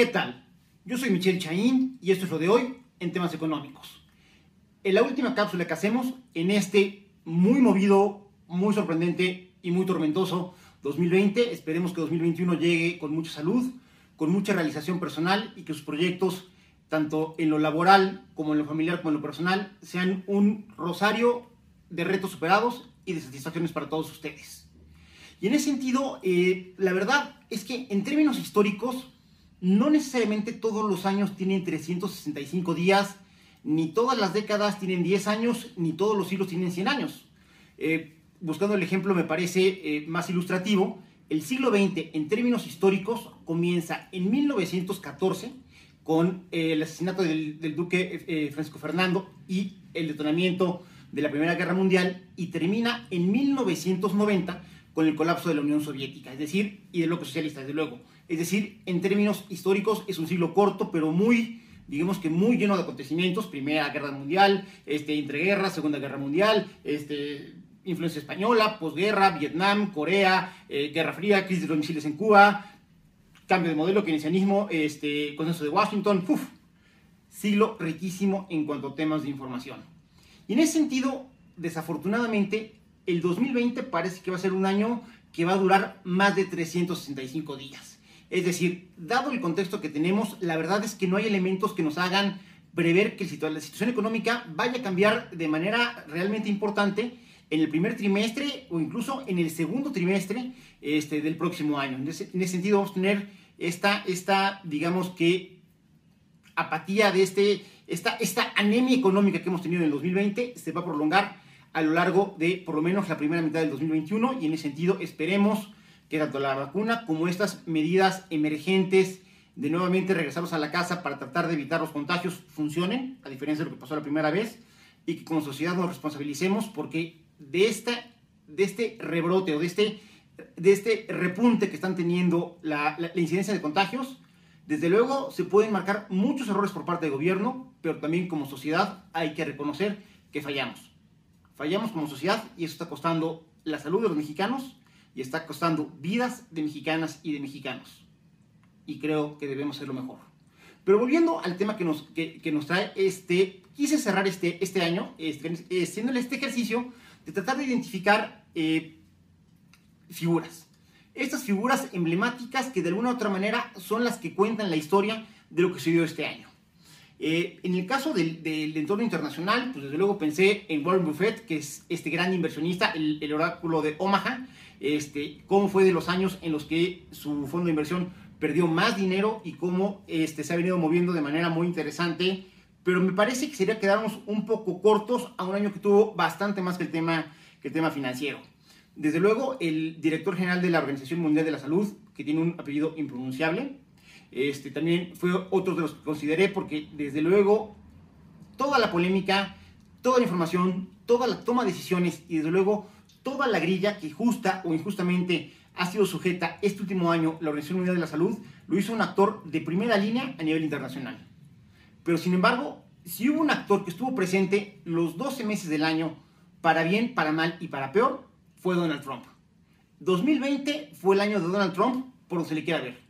¿Qué tal? Yo soy Michelle Chaín y esto es lo de hoy en temas económicos. En la última cápsula que hacemos en este muy movido, muy sorprendente y muy tormentoso 2020, esperemos que 2021 llegue con mucha salud, con mucha realización personal y que sus proyectos, tanto en lo laboral como en lo familiar como en lo personal, sean un rosario de retos superados y de satisfacciones para todos ustedes. Y en ese sentido, eh, la verdad es que en términos históricos, no necesariamente todos los años tienen 365 días, ni todas las décadas tienen 10 años, ni todos los siglos tienen 100 años. Eh, buscando el ejemplo me parece eh, más ilustrativo, el siglo XX en términos históricos comienza en 1914 con el asesinato del, duque Francisco Fernando y el detonamiento de la Primera Guerra Mundial y termina en 1990 con el colapso de la Unión Soviética, es decir, y del bloque socialista, desde luego. Es decir, en términos históricos es un siglo corto, pero muy, digamos que muy lleno de acontecimientos. Primera Guerra Mundial, este, entreguerra, Segunda Guerra Mundial, este, influencia española, posguerra, Vietnam, Corea, eh, Guerra Fría, crisis de los misiles en Cuba, cambio de modelo, keynesianismo, este, consenso de Washington, uf, siglo riquísimo en cuanto a temas de información. Y en ese sentido, desafortunadamente, el 2020 parece que va a ser un año que va a durar más de 365 días. Es decir, dado el contexto que tenemos, la verdad es que no hay elementos que nos hagan prever que la situación económica vaya a cambiar de manera realmente importante en el primer trimestre o incluso en el segundo trimestre este, del próximo año. En ese, en ese sentido vamos a tener esta, esta, digamos que, apatía de este esta, esta anemia económica que hemos tenido en el 2020 se va a prolongar a lo largo de por lo menos la primera mitad del 2021 y en ese sentido esperemos que tanto la vacuna como estas medidas emergentes de nuevamente regresarnos a la casa para tratar de evitar los contagios funcionen, a diferencia de lo que pasó la primera vez, y que como sociedad nos responsabilicemos porque de, esta, de este rebrote o de este, de este repunte que están teniendo la, la incidencia de contagios, desde luego se pueden marcar muchos errores por parte del gobierno, pero también como sociedad hay que reconocer que fallamos. Fallamos como sociedad y eso está costando la salud de los mexicanos y está costando vidas de mexicanas y de mexicanos. Y creo que debemos hacerlo mejor. Pero volviendo al tema que nos, que, nos trae, este, quise cerrar este, este año este, este ejercicio de tratar de identificar eh, figuras estas figuras emblemáticas que de alguna u otra manera son las que cuentan la historia de lo que sucedió este año. Eh, en el caso del, entorno internacional, pues desde luego pensé en Warren Buffett, que es este gran inversionista, el, oráculo de Omaha, este, cómo fue de los años en los que su fondo de inversión perdió más dinero y cómo este, se ha venido moviendo de manera muy interesante, pero me parece que sería quedarnos un poco cortos a un año que tuvo bastante más que el tema, que el tema financiero. Desde luego, el director general de la Organización Mundial de la Salud, que tiene un apellido impronunciable, este, también fue otro de los que consideré porque, desde luego, toda la polémica, toda la información, toda la toma de decisiones y, desde luego, toda la grilla que justa o injustamente ha sido sujeta este último año la Organización Mundial de la Salud, lo hizo un actor de primera línea a nivel internacional. Pero, sin embargo, si hubo un actor que estuvo presente los 12 meses del año, para bien, para mal y para peor, fue Donald Trump. 2020 fue el año de Donald Trump, por donde se le quiera ver.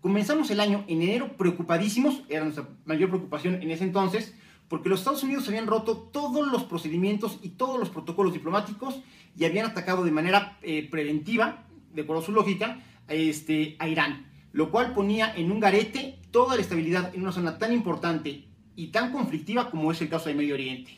Comenzamos el año en enero preocupadísimos, era nuestra mayor preocupación en ese entonces, porque los Estados Unidos habían roto todos los procedimientos y todos los protocolos diplomáticos y habían atacado de manera eh, preventiva, de acuerdo a su lógica, este, a Irán, lo cual ponía en un garete toda la estabilidad en una zona tan importante y tan conflictiva como es el caso de Medio Oriente.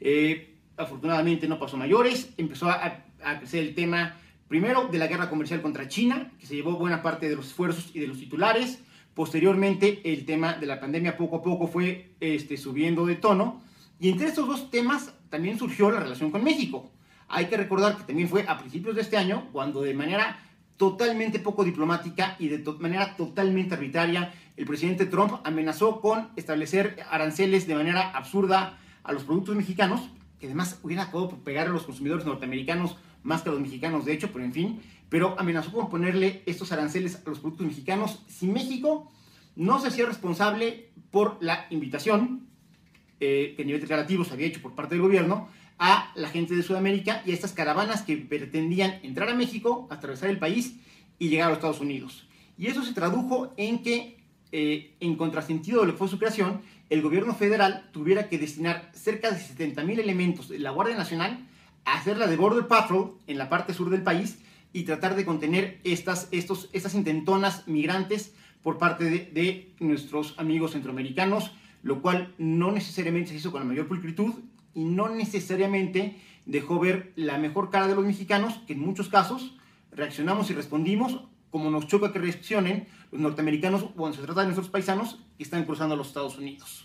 Eh, afortunadamente no pasó mayores, empezó a a crecer el tema, primero, de la guerra comercial contra China, que se llevó buena parte de los esfuerzos y de los titulares. Posteriormente, el tema de la pandemia poco a poco fue este, subiendo de tono. Y entre estos dos temas también surgió la relación con México. Hay que recordar que también fue a principios de este año cuando de manera totalmente poco diplomática y de manera totalmente arbitraria, el presidente Trump amenazó con establecer aranceles de manera absurda a los productos mexicanos, que además hubiera acabado por pegar a los consumidores norteamericanos más que a los mexicanos, de hecho, pero en fin, pero amenazó con ponerle estos aranceles a los productos mexicanos si México no se hacía responsable por la invitación eh, que a nivel declarativo se había hecho por parte del gobierno a la gente de Sudamérica y a estas caravanas que pretendían entrar a México, atravesar el país y llegar a los Estados Unidos. Y eso se tradujo en que eh, en contrasentido de lo que fue su creación, el gobierno federal tuviera que destinar cerca de 70.000 elementos de la Guardia Nacional hacer la de Border Patrol en la parte sur del país y tratar de contener estas, estos, estas intentonas migrantes por parte de, de nuestros amigos centroamericanos, lo cual no necesariamente se hizo con la mayor pulcritud y no necesariamente dejó ver la mejor cara de los mexicanos, que en muchos casos reaccionamos y respondimos como nos choca que reaccionen los norteamericanos cuando se trata de nuestros paisanos que están cruzando los Estados Unidos.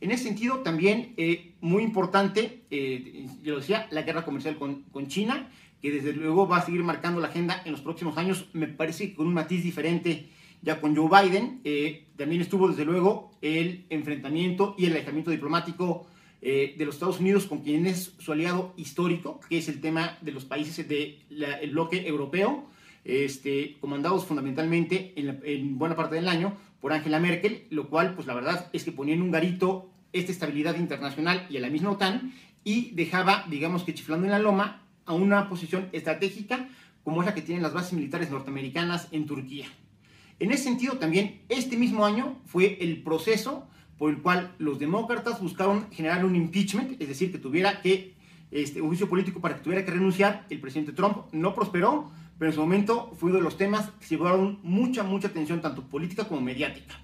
En ese sentido, también eh, muy importante, eh, yo lo decía, la guerra comercial con, China, que desde luego va a seguir marcando la agenda en los próximos años, me parece que con un matiz diferente ya con Joe Biden. Eh, también estuvo desde luego el enfrentamiento y el alejamiento diplomático eh, de los Estados Unidos con quien es su aliado histórico, que es el tema de los países del bloque europeo, este, comandados fundamentalmente en, en, buena parte del año por Angela Merkel, lo cual, pues la verdad es que ponía en un garito esta estabilidad internacional y a la misma OTAN y dejaba, digamos que chiflando en la loma, a una posición estratégica como es la que tienen las bases militares norteamericanas en Turquía. En ese sentido, también este mismo año fue el proceso por el cual los demócratas buscaron generar un impeachment, es decir, que tuviera que, este, juicio político para que tuviera que renunciar. El presidente Trump no prosperó, pero en su momento fue uno de los temas que se llevaron mucha, mucha atención, tanto política como mediática.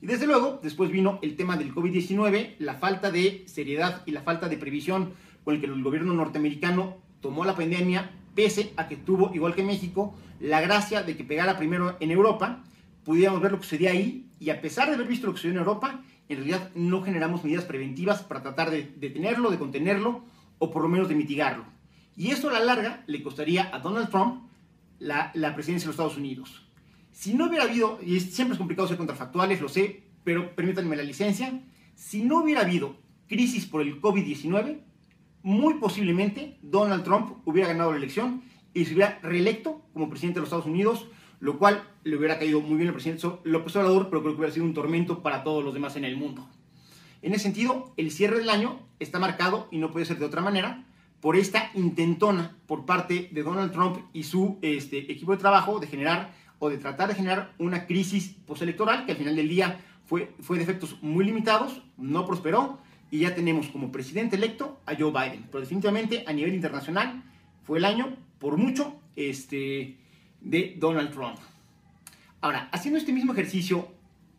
Y desde luego, después vino el tema del COVID-19, la falta de seriedad y la falta de previsión con el que el gobierno norteamericano tomó la pandemia, pese a que tuvo, igual que México, la gracia de que pegara primero en Europa, pudiéramos ver lo que sucedía ahí, y a pesar de haber visto lo que sucedió en Europa, en realidad no generamos medidas preventivas para tratar de detenerlo, de contenerlo o por lo menos de mitigarlo. Y eso a la larga le costaría a Donald Trump la, presidencia de los Estados Unidos. Si no hubiera habido, y siempre es complicado ser contrafactuales, lo sé, pero permítanme la licencia, si no hubiera habido crisis por el COVID-19, muy posiblemente Donald Trump hubiera ganado la elección y se hubiera reelecto como presidente de los Estados Unidos lo cual le hubiera caído muy bien al presidente López Obrador, pero creo que hubiera sido un tormento para todos los demás en el mundo. En ese sentido, el cierre del año está marcado, y no puede ser de otra manera, por esta intentona por parte de Donald Trump y su este, equipo de trabajo de generar o de tratar de generar una crisis postelectoral que al final del día fue, fue de efectos muy limitados, no prosperó y ya tenemos como presidente electo a Joe Biden. Pero definitivamente a nivel internacional fue el año, por mucho, este, de Donald Trump. Ahora, haciendo este mismo ejercicio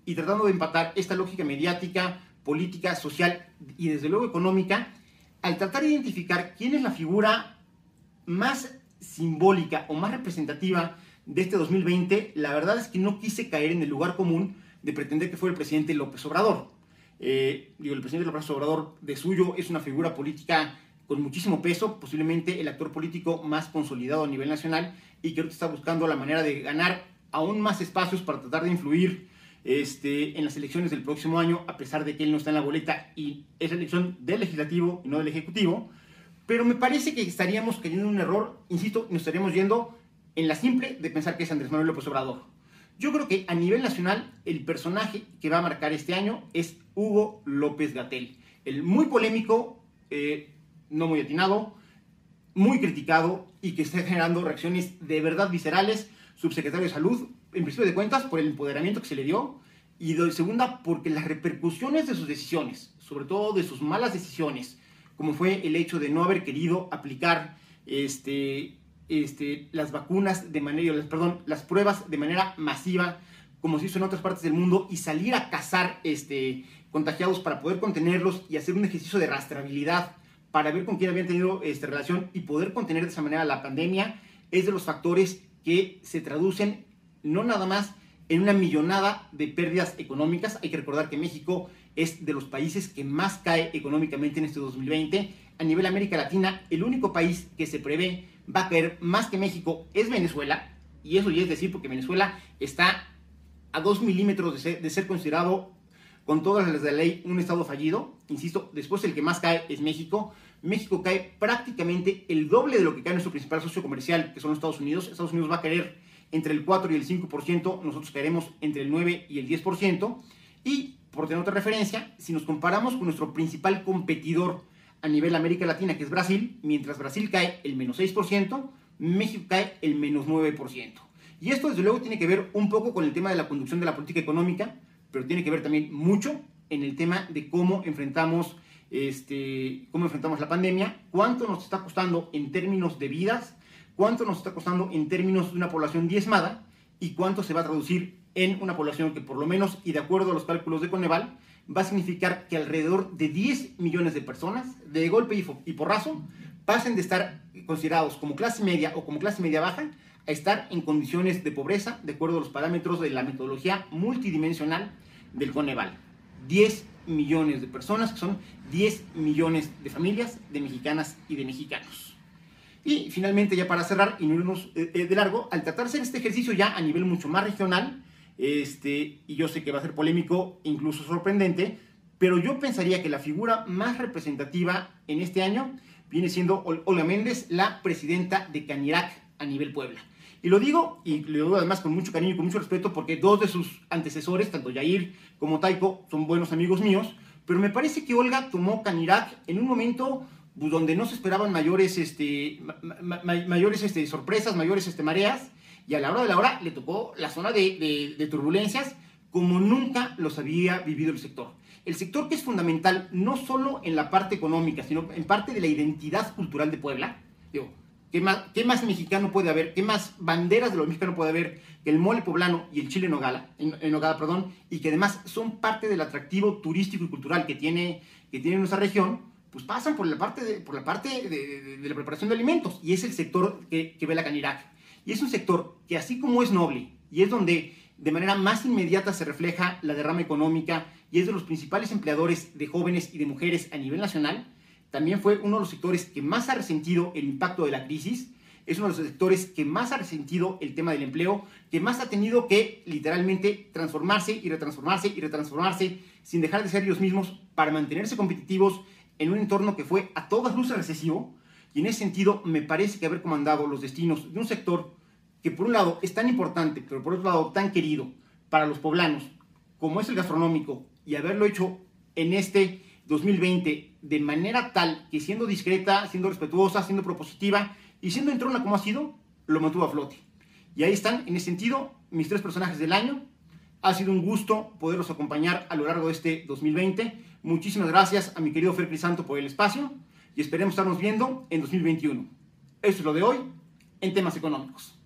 y tratando de empatar esta lógica mediática, política, social y desde luego económica, al tratar de identificar quién es la figura más simbólica o más representativa de este 2020, la verdad es que no quise caer en el lugar común de pretender que fuera el presidente López Obrador. Eh, digo, el presidente López Obrador de suyo es una figura política con muchísimo peso, posiblemente el actor político más consolidado a nivel nacional y que está buscando la manera de ganar aún más espacios para tratar de influir este, en las elecciones del próximo año, a pesar de que él no está en la boleta y es la elección del legislativo y no del ejecutivo. Pero me parece que estaríamos cayendo en un error, insisto, nos estaríamos yendo en la simple de pensar que es Andrés Manuel López Obrador. Yo creo que a nivel nacional el personaje que va a marcar este año es Hugo López Gatel, el muy polémico, eh, no muy atinado, muy criticado y que está generando reacciones de verdad viscerales, subsecretario de Salud, en principio de cuentas, por el empoderamiento que se le dio, y de segunda, porque las repercusiones de sus decisiones, sobre todo de sus malas decisiones, como fue el hecho de no haber querido aplicar este, este, las vacunas de manera, perdón, las pruebas de manera masiva, como se hizo en otras partes del mundo, y salir a cazar este, contagiados para poder contenerlos y hacer un ejercicio de rastreabilidad para ver con quién habían tenido esta relación y poder contener de esa manera la pandemia, es de los factores que se traducen no nada más en una millonada de pérdidas económicas. Hay que recordar que México es de los países que más cae económicamente en este 2020. A nivel América Latina, el único país que se prevé va a caer más que México es Venezuela. Y eso ya es decir, porque Venezuela está a dos milímetros de ser, de ser considerado con todas las de la ley un estado fallido. Insisto, después el que más cae es México. México cae prácticamente el doble de lo que cae nuestro principal socio comercial, que son los Estados Unidos. Estados Unidos va a caer entre el 4 y el 5%, nosotros caeremos entre el 9 y el 10%. Y, por tener otra referencia, si nos comparamos con nuestro principal competidor a nivel América Latina, que es Brasil, mientras Brasil cae el menos 6%, México cae el menos 9%. Y esto, desde luego, tiene que ver un poco con el tema de la conducción de la política económica, pero tiene que ver también mucho en el tema de cómo enfrentamos, este, cómo enfrentamos la pandemia, cuánto nos está costando en términos de vidas, cuánto nos está costando en términos de una población diezmada y cuánto se va a traducir en una población que por lo menos, y de acuerdo a los cálculos de Coneval, va a significar que alrededor de 10 millones de personas, de golpe y porrazo, pasen de estar considerados como clase media o como clase media baja a estar en condiciones de pobreza de acuerdo a los parámetros de la metodología multidimensional del Coneval. 10 millones de personas, que son 10 millones de familias, de mexicanas y de mexicanos. Y finalmente, ya para cerrar y no irnos eh, eh, de largo, al tratar de este ejercicio ya a nivel mucho más regional, este, y yo sé que va a ser polémico, incluso sorprendente, pero yo pensaría que la figura más representativa en este año viene siendo Olga Méndez, la presidenta de Canirac a nivel Puebla. Y lo digo, y lo digo además con mucho cariño y con mucho respeto, porque dos de sus antecesores, tanto Yair como Taiko, son buenos amigos míos, pero me parece que Olga tomó Canirac en un momento donde no se esperaban mayores, este, mayores este, sorpresas, mayores este, mareas, y a la hora de la hora le tocó la zona de, de turbulencias como nunca los había vivido el sector. El sector que es fundamental no solo en la parte económica, sino en parte de la identidad cultural de Puebla. Digo, ¿qué más, qué más mexicano puede haber? ¿Qué más banderas de lo mexicano puede haber que el mole poblano y el chile en en, nogada, perdón, y que además son parte del atractivo turístico y cultural que tiene, que tiene nuestra región? Pues pasan por la parte de, por la parte de, la preparación de alimentos y es el sector que, que ve la Canirac. Y es un sector que así como es noble y es donde de manera más inmediata se refleja la derrama económica y es de los principales empleadores de jóvenes y de mujeres a nivel nacional, también fue uno de los sectores que más ha resentido el impacto de la crisis, es uno de los sectores que más ha resentido el tema del empleo, que más ha tenido que literalmente transformarse y retransformarse y retransformarse sin dejar de ser ellos mismos para mantenerse competitivos en un entorno que fue a todas luces recesivo. Y en ese sentido me parece que haber comandado los destinos de un sector que por un lado es tan importante, pero por otro lado tan querido para los poblanos, como es el gastronómico, y haberlo hecho en este 2020 de manera tal que siendo discreta, siendo respetuosa, siendo propositiva y siendo entrona como ha sido, lo mantuvo a flote. Y ahí están, en ese sentido, mis tres personajes del año. Ha sido un gusto poderlos acompañar a lo largo de este 2020. Muchísimas gracias a mi querido Fer Crisanto por el espacio y esperemos estarnos viendo en 2021. Esto es lo de hoy en temas económicos.